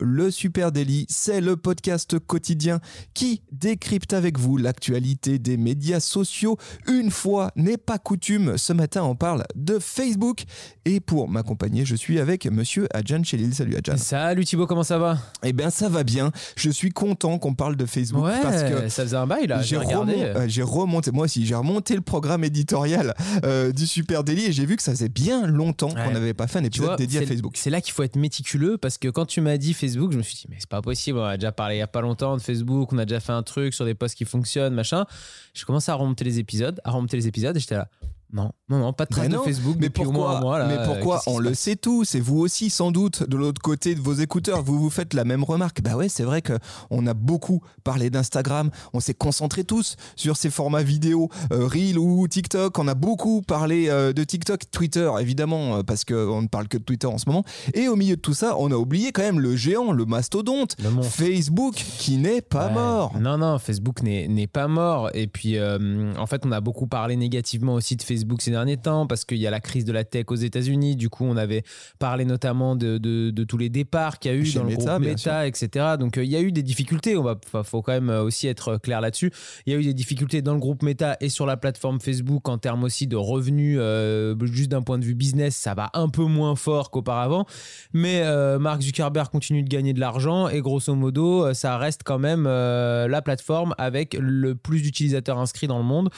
Le Super Daily, c'est le podcast quotidien qui décrypte avec vous l'actualité des médias sociaux. Une fois n'est pas coutume, ce matin on parle de Facebook. Et pour m'accompagner, je suis avec monsieur Adjan Chelil. Salut Adjan. Salut Thibaut, comment ça va? Eh bien ça va bien. Je suis content qu'on parle de Facebook Ouais, parce que ça faisait un bail là, j'ai regardé. euh, j'ai remonté, moi aussi, j'ai remonté le programme éditorial euh, du Super Daily et j'ai vu que ça faisait bien longtemps qu'on n'avait pas fait un épisode vois, dédié à Facebook. C'est là qu'il faut être méticuleux parce que quand tu m'as dit Facebook, je me suis dit, mais c'est pas possible, on a déjà parlé il y a pas longtemps de Facebook, on a déjà fait un truc sur des posts qui fonctionnent, machin. Je commençais à remonter les épisodes, à remonter les épisodes et j'étais là, non, non, non, pas de trace Ben de non, Facebook Mais depuis pourquoi, au moins un mois. Là, mais pourquoi Qu'est-ce qui On le sait tous, et vous aussi sans doute de l'autre côté de vos écouteurs, vous vous faites la même remarque. Bah ouais, c'est vrai que on a beaucoup parlé d'Instagram, on s'est concentré tous sur ces formats vidéo, euh, Reel ou TikTok. On a beaucoup parlé euh, de TikTok, Twitter évidemment, euh, parce qu'on ne parle que de Twitter en ce moment. Et au milieu de tout ça, on a oublié quand même le géant, le mastodonte, Le. Facebook, qui n'est pas Ouais. mort. Non, non, Facebook n'est n'est pas mort. Et puis, euh, en fait, on a beaucoup parlé négativement aussi de Facebook ces derniers temps parce qu'il y a la crise de la tech aux États-Unis. Du coup, on avait parlé notamment de, de- de tous les départs qu'il y a eu Chez dans le Meta, groupe Meta, etc. Donc, euh, il y a eu des difficultés. On va, faut quand même euh, aussi être clair là-dessus. Il y a eu des difficultés dans le groupe Meta et sur la plateforme Facebook en termes aussi de revenus, euh, juste d'un point de vue business, ça va un peu moins fort qu'auparavant. Mais euh, Mark Zuckerberg continue de gagner de l'argent et grosso modo, euh, ça reste quand même euh, la plateforme avec le plus d'utilisateurs inscrits dans le monde.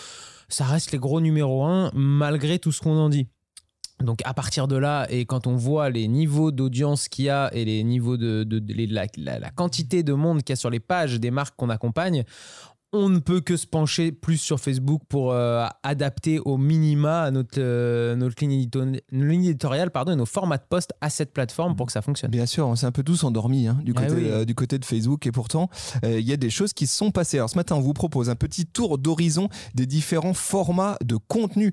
Ça reste les gros numéros 1 malgré tout ce qu'on en dit. Donc à partir de là, et quand on voit les niveaux d'audience qu'il y a et les niveaux de, la- la quantité de monde qu'il y a sur les pages des marques qu'on accompagne, on ne peut que se pencher plus sur Facebook pour euh, adapter au minima notre, euh, notre ligne, édito- notre ligne éditoriale pardon, et nos formats de poste à cette plateforme pour que ça fonctionne. Bien sûr, on s'est un peu tous endormis hein, du, Ah côté, oui. euh, du côté de Facebook et pourtant euh, il y a des choses qui se sont passées. Alors ce matin, on vous propose un petit tour d'horizon des différents formats de contenu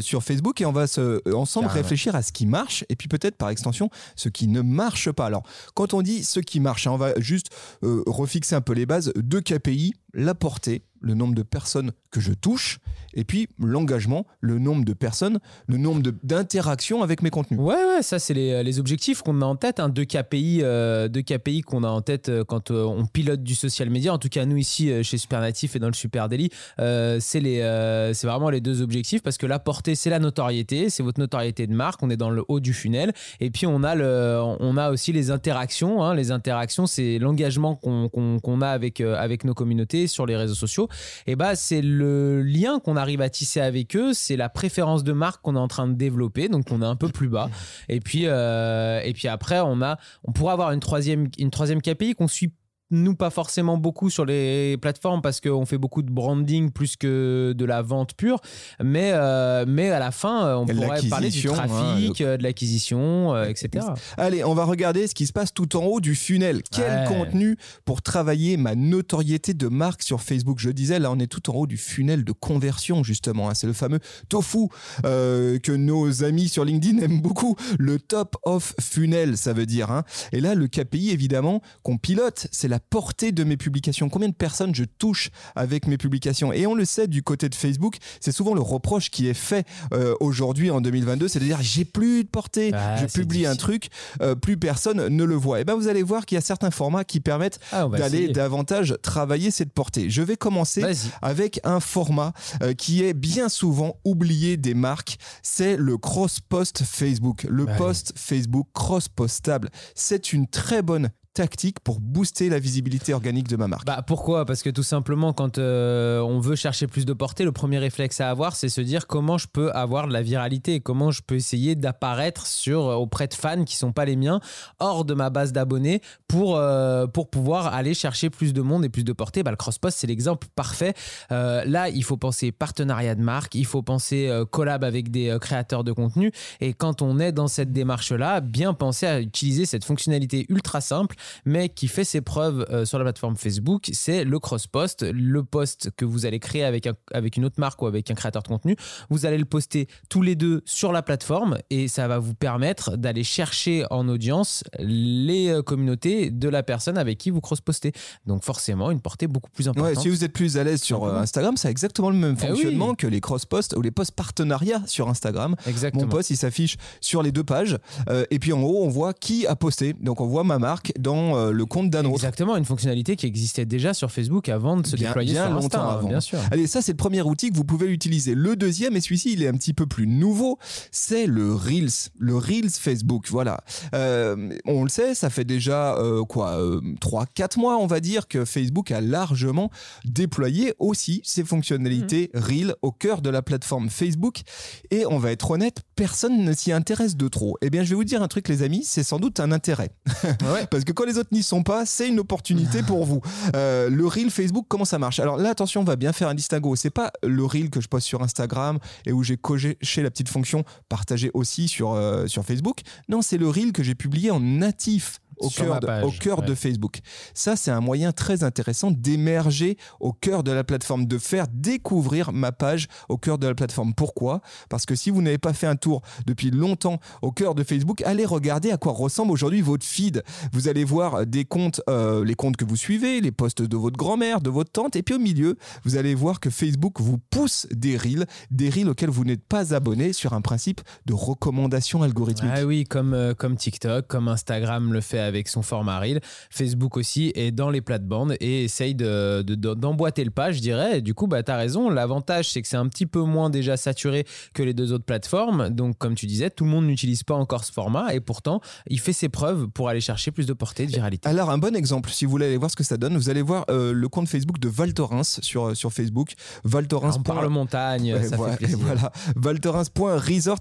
sur Facebook et on va se, ensemble Carrément. réfléchir à ce qui marche et puis peut-être par extension ce qui ne marche pas. Alors quand on dit ce qui marche, hein, on va juste refixer un peu les bases. Deux KPI, la portée, le nombre de personnes que je touche et puis l'engagement, le nombre de personnes, le nombre d'interactions avec mes contenus. Ouais, ouais, ça, c'est les, les objectifs qu'on a en tête. Hein, deux KPI, euh, KPI qu'on a en tête euh, quand euh, on pilote du social media. En tout cas, nous, ici, chez Supernatif et dans le Super Daily, euh, c'est c'est vraiment les deux objectifs parce que la portée, c'est la notoriété, c'est votre notoriété de marque. On est dans le haut du funnel. Et puis, on a, le, on a aussi les interactions. hein. Les interactions, c'est l'engagement qu'on qu'on a avec, avec nos communautés sur les réseaux sociaux. Et bah, c'est le lien qu'on arrive à tisser avec eux, c'est la préférence de marque qu'on est en train de développer, donc on est un peu plus bas. Et puis, euh, et puis après, on a, on pourrait avoir une troisième, une troisième KPI qu'on suit nous pas forcément beaucoup sur les plateformes parce qu'on fait beaucoup de branding plus que de la vente pure mais euh, mais à la fin euh, on pourrait parler du hein, trafic euh, de l'acquisition euh, etc Allez, on va regarder ce qui se passe tout en haut du funnel. Quel Ouais. contenu pour travailler ma notoriété de marque sur Facebook? Je disais, là, on est tout en haut du funnel de conversion, justement. hein. C'est le fameux tofu euh, que nos amis sur LinkedIn aiment beaucoup. Le top of funnel, ça veut dire. hein. Et là, le KPI, évidemment, qu'on pilote, c'est la portée de mes publications. Combien de personnes je touche avec mes publications? Et on le sait, du côté de Facebook, c'est souvent le reproche qui est fait euh, aujourd'hui en 2022, c'est de dire j'ai plus de portée, Ah, je publie un truc, euh, plus personne ne le voit. Et ben vous allez voir qu'il y a certains formats qui permettent Ah, d'aller davantage travailler cette portée. Je vais commencer avec un format euh, qui est bien souvent oublié des marques, c'est le cross-post Facebook. Le Ouais. post Facebook cross-postable, c'est une très bonne tactique pour booster la visibilité organique de ma marque. Bah pourquoi? Parce que tout simplement, quand euh, on veut chercher plus de portée, le premier réflexe à avoir, c'est se dire comment je peux avoir de la viralité, comment je peux essayer d'apparaître sur auprès de fans qui sont pas les miens, hors de ma base d'abonnés, pour euh, pour pouvoir aller chercher plus de monde et plus de portée. Bah, le cross-post, c'est l'exemple parfait. Euh, là, il faut penser partenariat de marque, il faut penser euh, collab avec des euh, créateurs de contenu. Et quand on est dans cette démarche-là, bien penser à utiliser cette fonctionnalité ultra simple mais qui fait ses preuves euh, sur la plateforme Facebook, c'est le cross-post, le post que vous allez créer avec, un- avec une autre marque ou avec un créateur de contenu. Vous allez le poster tous les deux sur la plateforme et ça va vous permettre d'aller chercher en audience les euh, communautés de la personne avec qui vous cross-postez. Donc forcément, une portée beaucoup plus Ouais, importante. si vous êtes plus à l'aise sur euh. Instagram, ça a exactement le même Eh fonctionnement oui. que les cross-posts ou les posts partenariats sur Instagram. Exactement. Mon post, il s'affiche sur les deux pages. euh, et puis en haut, on voit qui a posté. Donc on voit ma marque dans euh, le compte d'un autre. Exactement, une fonctionnalité qui existait déjà sur Facebook avant de se Bien- déployer bien sur Insta, longtemps hein, avant. bien sûr. Allez, ça c'est le premier outil que vous pouvez utiliser. Le deuxième, et celui-ci il est un petit peu plus nouveau, c'est le Reels. Le Reels Facebook, voilà. Euh, on le sait, ça fait déjà euh, quoi, 3-4 mois on va dire que Facebook a largement déployé aussi ses fonctionnalités Mmh. Reels au cœur de la plateforme Facebook. Et on va être honnête, personne ne s'y intéresse de trop. Eh bien je vais vous dire un truc les amis, c'est sans doute un intérêt. Ouais. Parce que quand les autres n'y sont pas, c'est une opportunité pour vous. Euh, le reel Facebook, comment ça marche? Alors là, attention, on va bien faire un distinguo. C'est pas le reel que je poste sur Instagram et où j'ai coché la petite fonction partager aussi sur, euh, sur Facebook. Non, c'est le reel que j'ai publié en natif. Au cœur, de, page, au cœur ouais. de Facebook. Ça, c'est un moyen très intéressant d'émerger au cœur de la plateforme, de faire découvrir ma page au cœur de la plateforme. Pourquoi? Parce que si vous n'avez pas fait un tour depuis longtemps au cœur de Facebook, allez regarder à quoi ressemble aujourd'hui votre feed. Vous allez voir des comptes, euh, les comptes que vous suivez, les posts de votre grand-mère, de votre tante, et puis au milieu, vous allez voir que Facebook vous pousse des reels, des reels auxquels vous n'êtes pas abonné sur un principe de recommandation algorithmique. Ah oui, comme, euh, comme TikTok, comme Instagram le fait avec son format Reel, Facebook aussi est dans les plates-bandes et essaye de, de- de- d'emboîter le pas, je dirais. Et du coup, bah, tu as raison. L'avantage, c'est que c'est un petit peu moins déjà saturé que les deux autres plateformes. Donc, comme tu disais, tout le monde n'utilise pas encore ce format et pourtant, il fait ses preuves pour aller chercher plus de portée, de viralité. Alors, un bon exemple, si vous voulez aller voir ce que ça donne, vous allez voir euh, le compte Facebook de Val Thorens sur, sur Facebook. Val Thorens. On parle montagne, Ouais, ça voilà, fait plaisir. et voilà.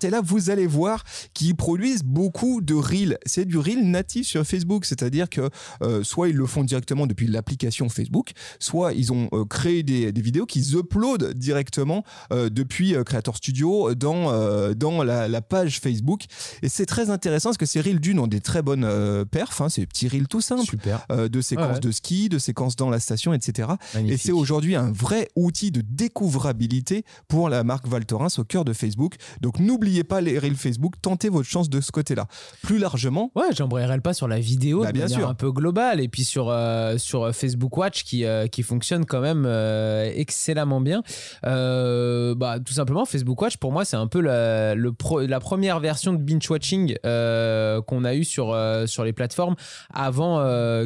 Et là, vous allez voir qu'ils produisent beaucoup de reels. C'est du reel natif sur Facebook, c'est-à-dire que euh, soit ils le font directement depuis l'application Facebook, soit ils ont euh, créé des, des vidéos qu'ils uploadent directement euh, depuis Creator Studio dans, dans la, la page Facebook. Et c'est très intéressant parce que ces reels d'une ont des très bonnes perfs, hein, c'est des petits reels tout simples. Super. de séquences Ouais. de ski, de séquences dans la station, etc. Et c'est aujourd'hui un vrai outil de découvrabilité pour la marque Val Thorens au cœur de Facebook. Donc n'oubliez pas les Reels Facebook, tentez votre chance de ce côté-là. Plus largement, Ouais, j'embrayerai le pas sur la vidéo Bah, de bien manière sûr. un peu globale et puis sur, euh, sur Facebook Watch qui, euh, qui fonctionne quand même euh, excellemment bien. Euh, bah, tout simplement, Facebook Watch pour moi c'est un peu la, le pro- la première version de binge watching qu'on a eu sur, sur les plateformes avant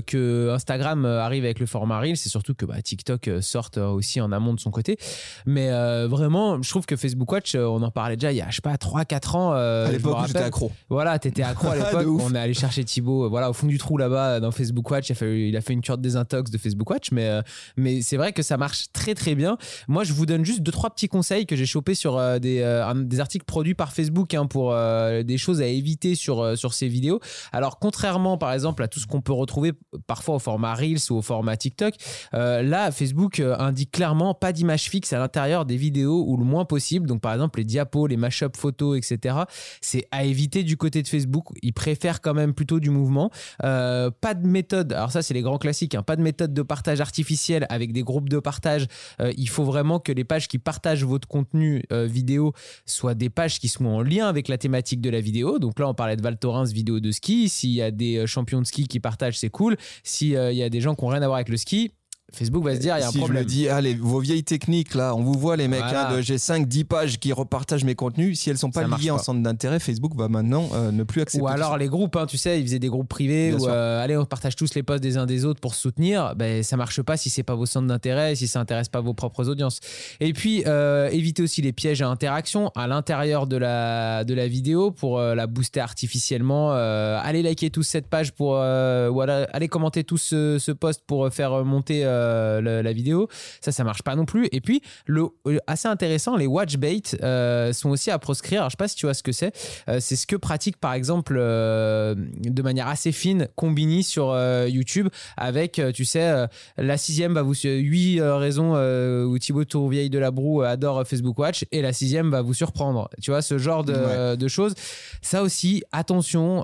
que Instagram arrive avec le format Reel. C'est surtout que bah, TikTok sorte aussi en amont de son côté. Mais vraiment, je trouve que Facebook Watch, on en parlait déjà il y a, je sais pas, 3-4 ans. à l'époque, j'étais accro. Voilà, t'étais accro à De l'époque. on est allé chercher Thibaut, euh, au fond du trou là-bas euh, dans Facebook Watch. Il a fait, une cure de désintox de Facebook Watch, mais, euh, mais c'est vrai que ça marche très très bien. Moi, je vous donne juste deux trois petits conseils que j'ai chopés sur euh, des, articles produits par Facebook hein, pour des choses à éviter sur sur ces vidéos. Alors, contrairement par exemple à tout ce qu'on peut retrouver parfois au format Reels ou au format TikTok, là, Facebook indique clairement pas d'image fixe à l'intérieur des vidéos ou le moins possible. Donc, par exemple, les diapos, les mashup photos, etc. C'est à éviter du côté de Facebook. Ils préfèrent quand même plutôt du mouvement. Euh, pas de méthode. Alors ça, c'est les grands classiques. hein. Pas de méthode de partage artificiel avec des groupes de partage. Euh, il faut vraiment que les pages qui partagent votre contenu euh, vidéo soient des pages qui sont en lien avec la thématique de la vidéo. Donc là, on parlait de Val Thorens vidéo de ski. S'il y a des champions de ski qui partagent, c'est cool. S'il y a des gens qui n'ont rien à voir avec le ski, Facebook va se dire, il y a un si je problème. me dis, allez, vos vieilles techniques là, on vous voit les mecs, Voilà. hein, j'ai 5, 10 pages qui repartagent mes contenus. Si elles sont pas Ça liées en centre d'intérêt, Facebook va maintenant euh, ne plus accepter. Ou alors ça. les groupes, hein, tu sais, ils faisaient des groupes privés Bien où euh, allez, on partage tous les posts des uns des autres pour se soutenir. Ben ça marche pas si c'est pas vos centres d'intérêt, si ça intéresse pas vos propres audiences. Et puis euh, évitez aussi les pièges à interaction à l'intérieur de la de la vidéo pour euh, la booster artificiellement. Allez liker tous cette page pour voilà, allez commenter tous ce, ce post pour faire monter euh, la, vidéo. Ça, ça marche pas non plus. Et puis, le, euh, assez intéressant, les watch bait euh, sont aussi à proscrire. Alors, je sais pas si tu vois ce que c'est. Euh, c'est ce que pratique, par exemple, de manière assez fine, Combini sur YouTube avec, tu sais, la sixième va vous. Huit raisons où Thibaut Tourvieille de la Broue adore Facebook Watch et la sixième va vous surprendre. Tu vois, ce genre de, Ouais. de choses. Ça aussi, attention,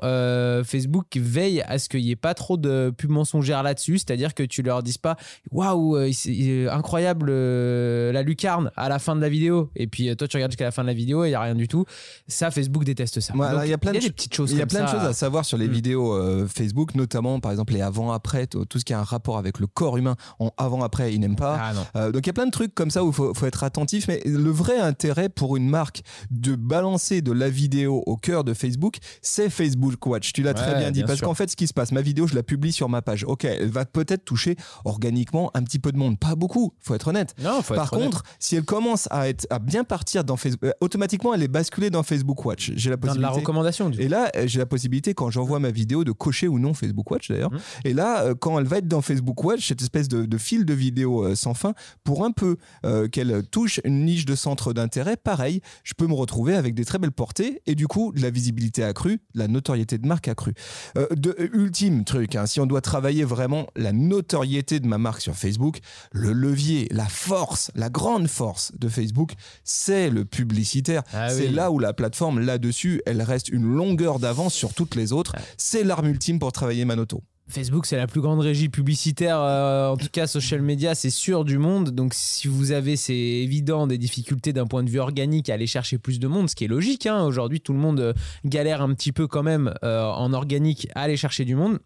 Facebook veille à ce qu'il n'y ait pas trop de pubs mensongères là-dessus, c'est-à-dire que tu leur dises pas waouh, euh, incroyable euh, la lucarne à la fin de la vidéo, et puis euh, toi tu regardes jusqu'à la fin de la vidéo et il n'y a rien du tout. Ça, Facebook déteste ça. Donc, il y a plein de des petites choses Il y a plein de choses à savoir sur les Mm. vidéos euh, Facebook, notamment par exemple les avant-après, tout ce qui a un rapport avec le corps humain en avant-après, ils n'aiment pas. Ah. Euh, donc il y a plein de trucs comme ça où il faut, faut être attentif, mais le vrai intérêt pour une marque de balancer de la vidéo au cœur de Facebook, c'est Facebook Watch. Tu l'as très bien dit, bien parce qu'en fait ce qui se passe, ma vidéo je la publie sur ma page. Ok, elle va peut-être toucher organiquement un petit peu de monde, pas beaucoup, faut être honnête. Non, faut Par être honnête. contre, si elle commence à être à bien partir dans Facebook, euh, automatiquement elle est basculée dans Facebook Watch. J'ai la dans de la possibilité. recommandation. Du. Et là, euh, j'ai la possibilité, quand j'envoie ma vidéo, de cocher ou non Facebook Watch d'ailleurs. Mhm. Et là, euh, quand elle va être dans Facebook Watch, cette espèce de, de fil de vidéo sans fin, pour un peu euh, qu'elle touche une niche de centre d'intérêt, pareil, je peux me retrouver avec des très belles portées et du coup, de la visibilité accrue, de la notoriété de marque accrue. Euh, de, euh, ultime truc, hein, si on doit travailler vraiment la notoriété de ma marque sur Facebook, le levier, la force, la grande force de Facebook, c'est le publicitaire. Ah c'est oui. là où la plateforme, là-dessus, elle reste une longueur d'avance sur toutes les autres. C'est l'arme ultime pour travailler Manoto. Facebook, c'est la plus grande régie publicitaire, euh, en tout cas social media, c'est sûr du monde. Donc, si vous avez, c'est évident, des difficultés d'un point de vue organique à aller chercher plus de monde, ce qui est logique. hein. Aujourd'hui, tout le monde euh, galère un petit peu quand même euh, en organique à aller chercher du monde.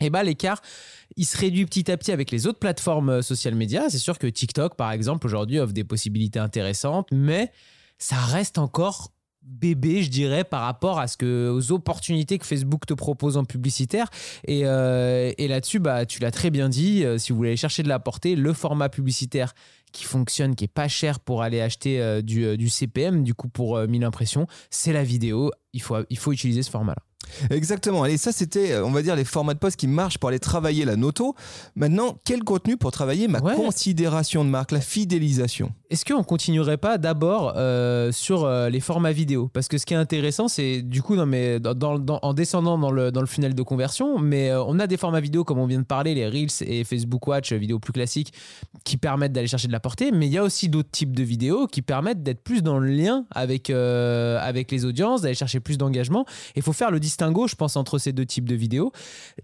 Et bah l'écart, il se réduit petit à petit avec les autres plateformes euh, social media. C'est sûr que TikTok, par exemple, aujourd'hui offre des possibilités intéressantes, mais ça reste encore bébé, je dirais, par rapport à ce que, aux opportunités que Facebook te propose en publicitaire. Et, euh, là-dessus, bah, tu l'as très bien dit, euh, si vous voulez chercher de la portée, le format publicitaire qui fonctionne, qui est pas cher pour aller acheter du, CPM, du coup pour euh, 1000 impressions, c'est la vidéo. Il faut, il faut utiliser ce format-là. Exactement. Allez, ça, c'était, euh, on va dire, les formats de poste qui marchent pour aller travailler la noto. Maintenant, quel contenu pour travailler ma Ouais. considération de marque, la fidélisation? Est-ce qu'on continuerait pas d'abord euh, sur euh, les formats vidéo? Parce que ce qui est intéressant, c'est du coup, non, mais dans, dans- dans- en descendant dans le, dans le funnel de conversion, mais euh, on a des formats vidéo, comme on vient de parler, les Reels et Facebook Watch, vidéos plus classiques, qui permettent d'aller chercher de la portée. Mais il y a aussi d'autres types de vidéos qui permettent d'être plus dans le lien avec, avec les audiences, d'aller chercher plus d'engagement. Il faut faire le distinguo, je pense, entre ces deux types de vidéos.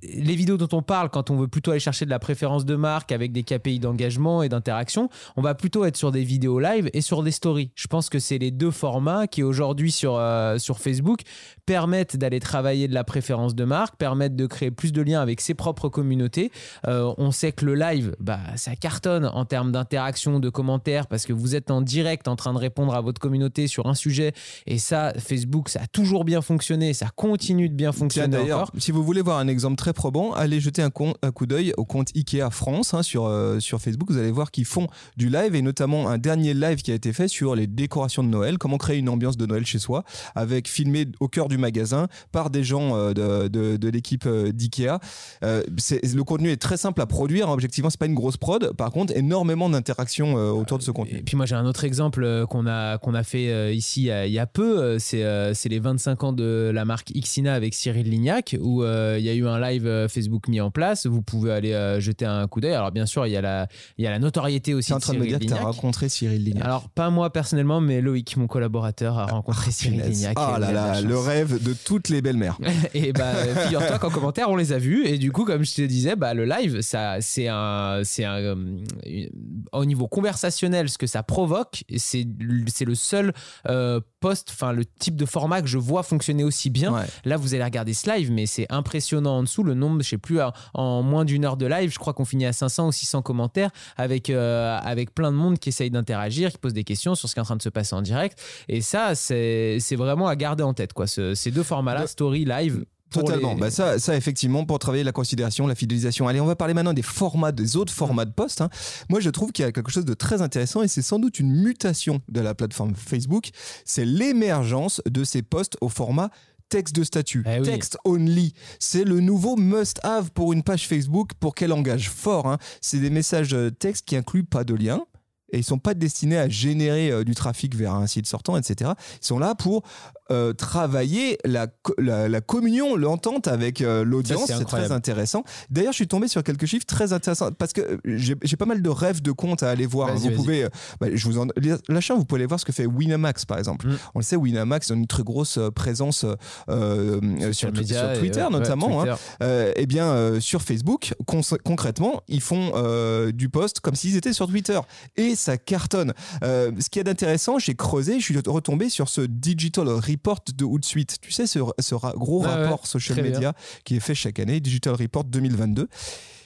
Les vidéos dont on parle, quand on veut plutôt aller chercher de la préférence de marque avec des KPI d'engagement et d'interaction, on va plutôt être sur des vidéos live et sur des stories. Je pense que c'est les deux formats qui aujourd'hui sur, euh, sur Facebook permettent d'aller travailler de la préférence de marque, permettent de créer plus de liens avec ses propres communautés. Euh, on sait que le live, bah, ça cartonne en termes d'interaction, de commentaires, parce que vous êtes en direct en train de répondre à votre communauté sur un sujet. Et ça, Facebook, ça a toujours bien fonctionné, ça continue de bien fonctionner d'ailleurs, si vous voulez voir un exemple très probant, allez jeter un, con- un coup d'œil au compte Ikea France hein, sur, euh, sur Facebook. Vous allez voir qu'ils font du live et notamment un dernier live qui a été fait sur les décorations de Noël, comment créer une ambiance de Noël chez soi, avec filmé au cœur du magasin par des gens euh, de, de- de l'équipe euh, d'Ikea. Le contenu est très simple à produire. hein. Objectivement, c'est pas une grosse prod. Par contre, énormément d'interactions autour de ce Et contenu. puis moi j'ai un autre exemple qu'on a, qu'on a fait ici il y a- peu, c'est c'est les 25 ans de la marque Xina avec Cyril Lignac où euh, il y a eu un live euh, Facebook mis en place, vous pouvez aller euh, jeter un coup d'œil. Alors bien sûr il y, a la- y a la notoriété aussi Tu es en de train de me Cyril dire que tu as rencontré Cyril Lignac. Alors pas moi personnellement mais Loïc mon collaborateur a rencontré Cyril Punaise. Lignac. Ah là de là, le rêve de toutes les belles-mères. et bah figure-toi qu'en commentaire on les a vus et du coup comme je te disais bah le live ça c'est un c'est un une- au niveau conversationnel ce que ça provoque c'est c'est le seul euh, post enfin le type de format que je vois fonctionner aussi bien Ouais. là vous allez regarder ce live mais c'est impressionnant en dessous le nombre je sais plus en- moins d'une heure de live je crois qu'on finit à 500 ou 600 commentaires avec euh, avec plein de monde qui essaye d'interagir qui pose des questions sur ce qui est en train de se passer en direct et ça c'est vraiment à garder en tête quoi ce- ces deux formats là De- story live Totalement. les- Bah ça, ça, effectivement, pour travailler la considération, la fidélisation. Allez, on va parler maintenant des formats, des autres formats de poste. hein. Moi, je trouve qu'il y a quelque chose de très intéressant et c'est sans doute une mutation de la plateforme Facebook. C'est l'émergence de ces postes au format texte de statut, Eh oui. text only. C'est le nouveau must-have pour une page Facebook pour qu'elle engage fort. hein. C'est des messages euh, texte qui incluent pas de lien. Et ils sont pas destinés à générer euh, du trafic vers un site sortant, etc. Ils sont là pour euh, travailler la, la, la communion, l'entente avec euh, l'audience. C'est très intéressant. D'ailleurs, je suis tombé sur quelques chiffres très intéressants parce que euh, j'ai pas mal de rêves de comptes à aller voir. Vous pouvez, bah, je vous en un, vous pouvez aller voir ce que fait Winamax par exemple. Mm. On le sait, Winamax a une très grosse présence euh, sur, le média sur et, Twitter ouais, notamment. Twitter. Eh bien, sur Facebook, concrètement, ils font du post comme s'ils étaient sur Twitter. Et ça cartonne. Ce qui est d'intéressant, j'ai creusé, je suis retombé sur ce Digital Report de Hootsuite. Tu sais, ce, ce ra- gros ouais, rapport social bien. media qui est fait chaque année, Digital Report 2022,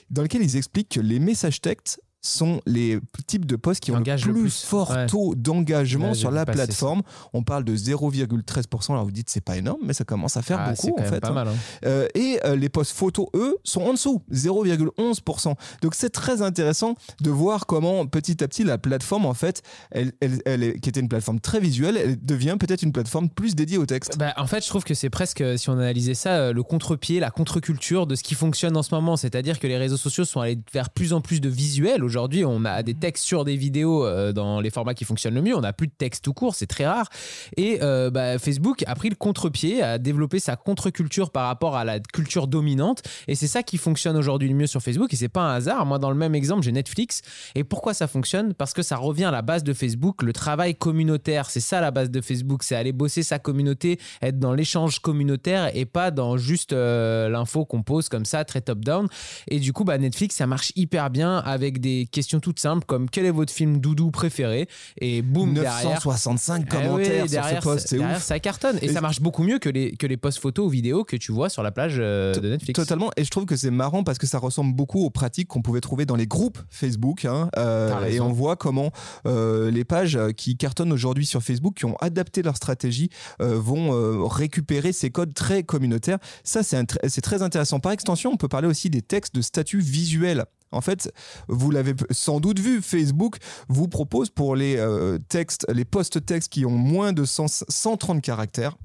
dans lequel ils expliquent que les messages textes sont les types de posts qui ont le plus, le plus. fort Ouais. taux d'engagement sur la ça. plateforme. On parle de 0,13%. Alors vous dites c'est pas énorme, mais ça commence à faire Ah, beaucoup quand en même fait. pas hein. mal. hein. Euh, et euh, les posts photos, eux, sont en dessous, 0,11%. Donc c'est très intéressant de voir comment petit à petit la plateforme, en fait, elle, elle, elle est- qui était une plateforme très visuelle, elle devient peut-être une plateforme plus dédiée au texte. Bah, en fait, je trouve que c'est presque, si on analysait ça, euh, le contre-pied, la contre-culture de ce qui fonctionne en ce moment. C'est-à-dire que les réseaux sociaux sont allés vers plus en plus de visuels. Aujourd'hui, on a des textes sur des vidéos euh, dans les formats qui fonctionnent le mieux. On n'a plus de texte tout court, c'est très rare. Et euh, bah, Facebook a pris le contre-pied, a développé sa contre-culture par rapport à la culture dominante. Et c'est ça qui fonctionne aujourd'hui le mieux sur Facebook. Et c'est pas un hasard. Moi, dans le même exemple, j'ai Netflix. Et pourquoi ça fonctionne? Parce que ça revient à la base de Facebook, le travail communautaire. C'est ça la base de Facebook, c'est aller bosser sa communauté, être dans l'échange communautaire et pas dans juste euh, l'info qu'on pose comme ça, très top-down. Et du coup, bah, Netflix, ça marche hyper bien avec des questions toutes simples comme quel est votre film doudou préféré Et boum, derrière. 965 Eh oui, commentaires sur ce post, c'est ouf. ça cartonne. Et, Et- ça marche beaucoup mieux que les, que les posts photos ou vidéos que tu vois sur la plage euh, de Netflix. Totalement, et je trouve que c'est marrant parce que ça ressemble beaucoup aux pratiques qu'on pouvait trouver dans les groupes Facebook. hein, euh, et on voit comment euh, les pages qui cartonnent aujourd'hui sur Facebook, qui ont adapté leur stratégie, vont récupérer ces codes très communautaires. Ça, c'est tr- c'est très intéressant. Par extension, on peut parler aussi des textes de statut visuel. En fait, vous l'avez sans doute vu, Facebook vous propose pour les euh, textes, les post-textes qui ont moins de 100 130 caractères,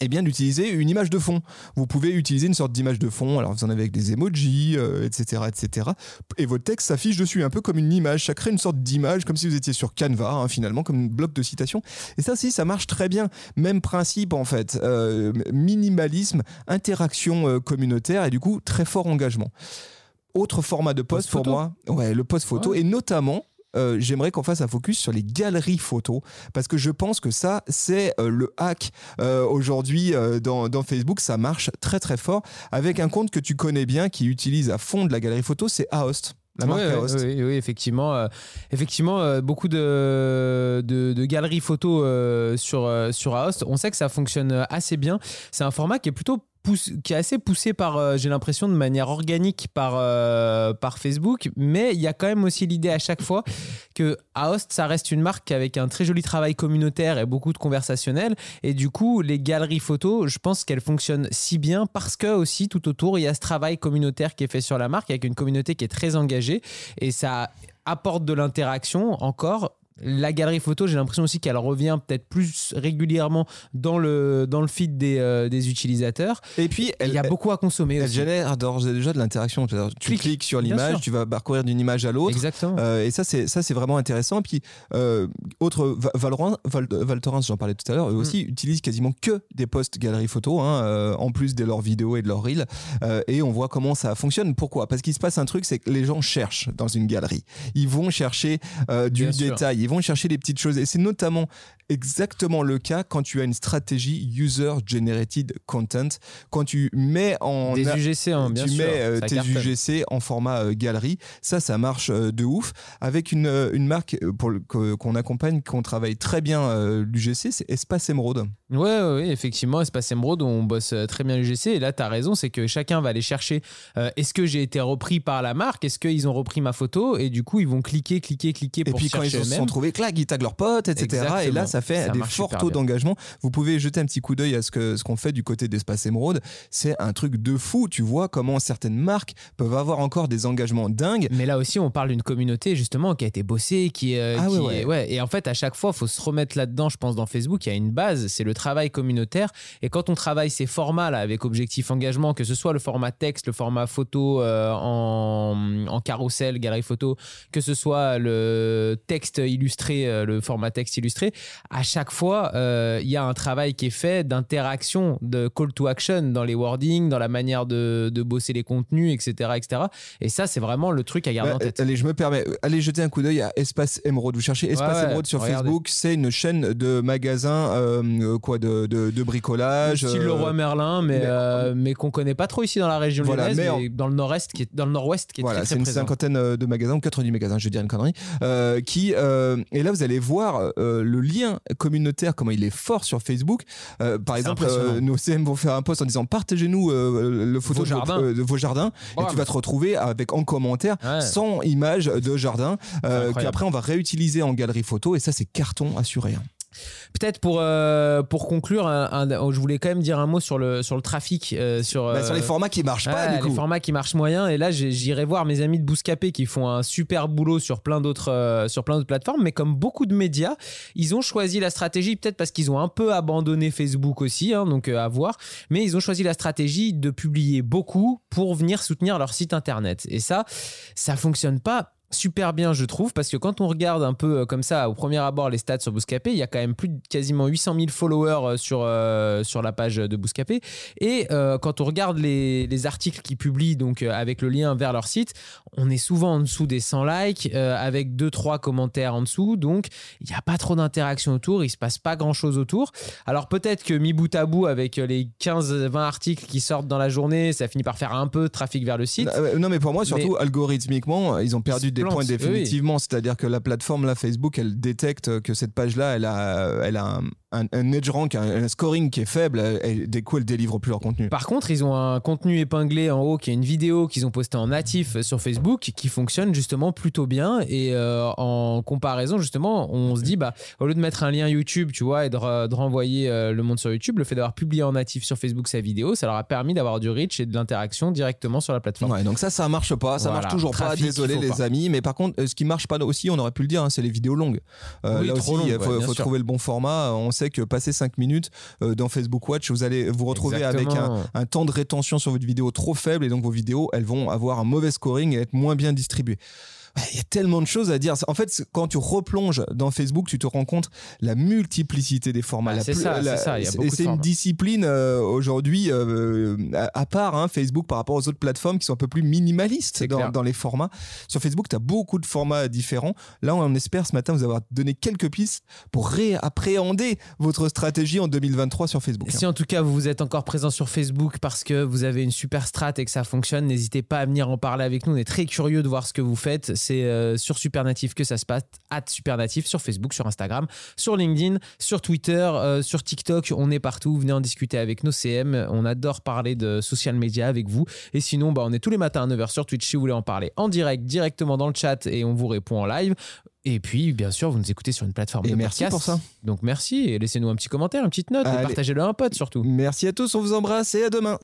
eh bien d'utiliser une image de fond. Vous pouvez utiliser une sorte d'image de fond, alors vous en avez avec des emojis, euh, etc., etc. Et votre texte s'affiche dessus un peu comme une image. Ça crée une sorte d'image, comme si vous étiez sur Canva, hein, finalement, comme un bloc de citation. Et ça, si, ça marche très bien. Même principe, en fait. Euh, minimalisme, interaction euh, communautaire et du coup, très fort engagement. Autre format de post pour moi, ouais, le post photo, Ouais. et notamment euh, j'aimerais qu'on fasse un focus sur les galeries photos parce que je pense que ça c'est euh, le hack euh, aujourd'hui dans, dans Facebook. Ça marche très très fort. Avec un compte que tu connais bien qui utilise à fond de la galerie photo c'est Aost la marque Aost. oui, oui, effectivement, effectivement, beaucoup de, de, de galeries photos sur sur Aost. On sait que ça fonctionne assez bien. C'est un format qui est plutôt qui est assez poussé par, euh, j'ai l'impression, de manière organique par, euh, par Facebook. Mais il y a quand même aussi l'idée à chaque fois que Aost, ça reste une marque avec un très joli travail communautaire et beaucoup de conversationnel. Et du coup, les galeries photos, je pense qu'elles fonctionnent si bien parce que aussi tout autour, il y a ce travail communautaire qui est fait sur la marque avec une communauté qui est très engagée et ça apporte de l'interaction encore. La galerie photo, j'ai l'impression aussi qu'elle revient peut-être plus régulièrement dans le, dans le feed des, euh, des utilisateurs. et puis Il y a beaucoup à consommer elle aussi. génère d'ores et déjà de l'interaction Tu Clique. cliques sur l'image tu vas parcourir d'une image à l'autre Exactement. Euh, et ça, c'est ça, c'est vraiment intéressant. Et puis, euh, autre Va- Valorant, Val, j'en parlais tout à l'heure, eux aussi utilisent quasiment que des posts galeries photo, hein, euh, en plus de leurs vidéos et de leurs reels. Et on voit comment ça fonctionne. Pourquoi? Parce qu'il se passe un truc, c'est que les gens cherchent dans une galerie. Ils vont chercher du Bien sûr. détail, ils vont chercher des petites choses. Et c'est notamment exactement le cas quand tu as une stratégie user generated content, quand tu mets en des UGC, hein, bien tu sûr. mets euh, tes cartonne. UGC en format euh, galerie. Ça, ça marche euh, de ouf. Avec une, une marque pour le- que- qu'on accompagne, qu'on travaille très bien euh, l'UGC, c'est Espace Emeraude. Ouais, ouais, ouais, effectivement, Espace Emeraude, on bosse très bien l'UGC. Et là, tu as raison, c'est que chacun va aller chercher est-ce que j'ai été repris par la marque? Est-ce qu'ils ont repris ma photo? Et du coup, ils vont cliquer, cliquer, cliquer Et pour puis quand ils se sont retrouver, clac, ils taguent leurs potes, etc. Et là, ça fait Ça des forts taux d'engagement. Vous pouvez jeter un petit coup d'œil à ce que ce qu'on fait du côté d'Espace Émeraude. C'est un truc de fou. Tu vois comment certaines marques peuvent avoir encore des engagements dingues. Mais là aussi, on parle d'une communauté justement qui a été bossée, qui, euh, Ah qui ouais. Et en fait, à chaque fois, il faut se remettre là-dedans. Je pense dans Facebook, il y a une base, c'est le travail communautaire. Et quand on travaille ces formats-là avec objectif engagement, que ce soit le format texte, le format photo euh, en, en carrousel, galerie photo, que ce soit le texte illustré, euh, le format texte illustré, à chaque fois, euh, il y a un travail qui est fait d'interaction, de call to action dans les wordings, dans la manière de, de bosser les contenus, etc., etc. Et ça, c'est vraiment le truc à garder Bah, en tête. allez, je me permets. Allez jeter un coup d'œil à Espace Émeraude. Vous cherchez Espace Ouais, ouais, Émeraude sur regardez. Facebook. C'est une chaîne de magasins, euh, quoi, de, de, de bricolage. Style euh, Leroy Merlin, mais, mais- euh, mais qu'on connaît pas trop ici dans la région Voilà, lyonnaise, mais dans le nord-est, qui est dans le nord-ouest, qui est Voilà, très, c'est très une présent. cinquantaine de magasins, ou 90 magasins, je vais dire une connerie, qui, euh, et là vous allez voir euh, le lien communautaire, comment il est fort sur Facebook. Euh, par exemple, nos CM vont faire un post en disant partagez-nous le photo Vos de, jardins. votre- de vos jardins, et tu vas te retrouver avec en commentaire Ouais. 100 images de jardins incroyable. qu'après on va réutiliser en galerie photo, et ça c'est carton assuré. Peut-être pour, euh, pour conclure, un- un- je voulais quand même dire un mot sur le, sur le trafic. euh, sur, Bah, sur les euh, formats qui marchent pas, du coup. les formats qui marchent moyen et là j'irai voir mes amis de Bouscapé qui font un super boulot sur plein d'autres sur plein d'autres plateformes mais comme beaucoup de médias ils ont choisi la stratégie peut-être parce qu'ils ont un peu abandonné Facebook aussi hein, donc à voir mais ils ont choisi la stratégie de publier beaucoup pour venir soutenir leur site internet et ça ça fonctionne pas super bien je trouve parce que quand on regarde un peu euh, comme ça au premier abord les stats sur Bouscapé il y a quand même plus de quasiment 800 000 followers euh, sur, euh, sur la page de Bouscapé et euh, quand on regarde les, les articles qu'ils publient donc euh, avec le lien vers leur site, on est souvent en dessous des 100 likes avec 2-3 commentaires en dessous. Donc il n'y a pas trop d'interaction autour, il se passe pas grand chose autour. Alors peut-être que mi bout à bout avec les 15-20 articles qui sortent dans la journée, ça finit par faire un peu de trafic vers le site. Euh, Non, mais pour moi, surtout, algorithmiquement, ils ont perdu se des points oui. définitivement. C'est-à-dire que la plateforme, là, Facebook, elle détecte que cette page-là, elle a, elle a un, edge rank, un, un scoring qui est faible. Et des coups, elle délivre plus leur contenu. Par contre, ils ont un contenu épinglé en haut qui est une vidéo qu'ils ont postée en natif sur Facebook qui fonctionne justement plutôt bien. Et euh, en comparaison, justement, on se dit, bah, au lieu de mettre un lien YouTube, tu vois, et de, re- de renvoyer euh, le monde sur YouTube, le fait d'avoir publié en natif sur Facebook sa vidéo, ça leur a permis d'avoir du reach et de l'interaction directement sur la plateforme. Ouais, donc ça, ça marche pas. Ça Voilà, marche toujours pas. trafic, Désolé, il faut les pas. amis. Mais par contre, euh, ce qui marche pas aussi, on aurait pu le dire, hein, c'est les vidéos longues. Euh, Oui, là aussi, il faut, ouais, trouver le bon format. On sait que passer 5 minutes euh, dans Facebook Watch, vous allez vous retrouver avec un temps de rétention sur votre vidéo trop faible et donc vos vidéos, elles vont avoir un mauvais scoring et être moins bien distribuées. Ouais, Il y a tellement de choses à dire. En fait, quand tu replonges dans Facebook, tu te rends compte la multiplicité des formats. Ah, c'est ça, la- c'est ça, il y a et beaucoup de c'est une discipline euh, aujourd'hui euh, à, à part hein, Facebook par rapport aux autres plateformes qui sont un peu plus minimalistes dans, les formats. Sur Facebook, tu as beaucoup de formats différents. Là, on espère ce matin vous avoir donné quelques pistes pour réappréhender votre stratégie en 2023 sur Facebook. Si en tout cas vous êtes encore présent sur Facebook parce que vous avez une super strat et que ça fonctionne, n'hésitez pas à venir en parler avec nous. On est très curieux de voir ce que vous faites. C'est euh, sur Supernatif que ça se passe. At Supernatif sur Facebook, sur Instagram, sur LinkedIn, sur Twitter, euh, sur TikTok. On est partout. Venez en discuter avec nos CM. On adore parler de social media avec vous. Et sinon, bah, on est tous les matins à 9h sur Twitch si vous voulez en parler en direct, directement dans le chat et on vous répond en live. Et puis, bien sûr, vous nous écoutez sur une plateforme Et de merci podcast. pour ça. Donc merci et laissez-nous un petit commentaire, une petite note et partagez-le à un pote surtout. Merci à tous, on vous embrasse et à demain.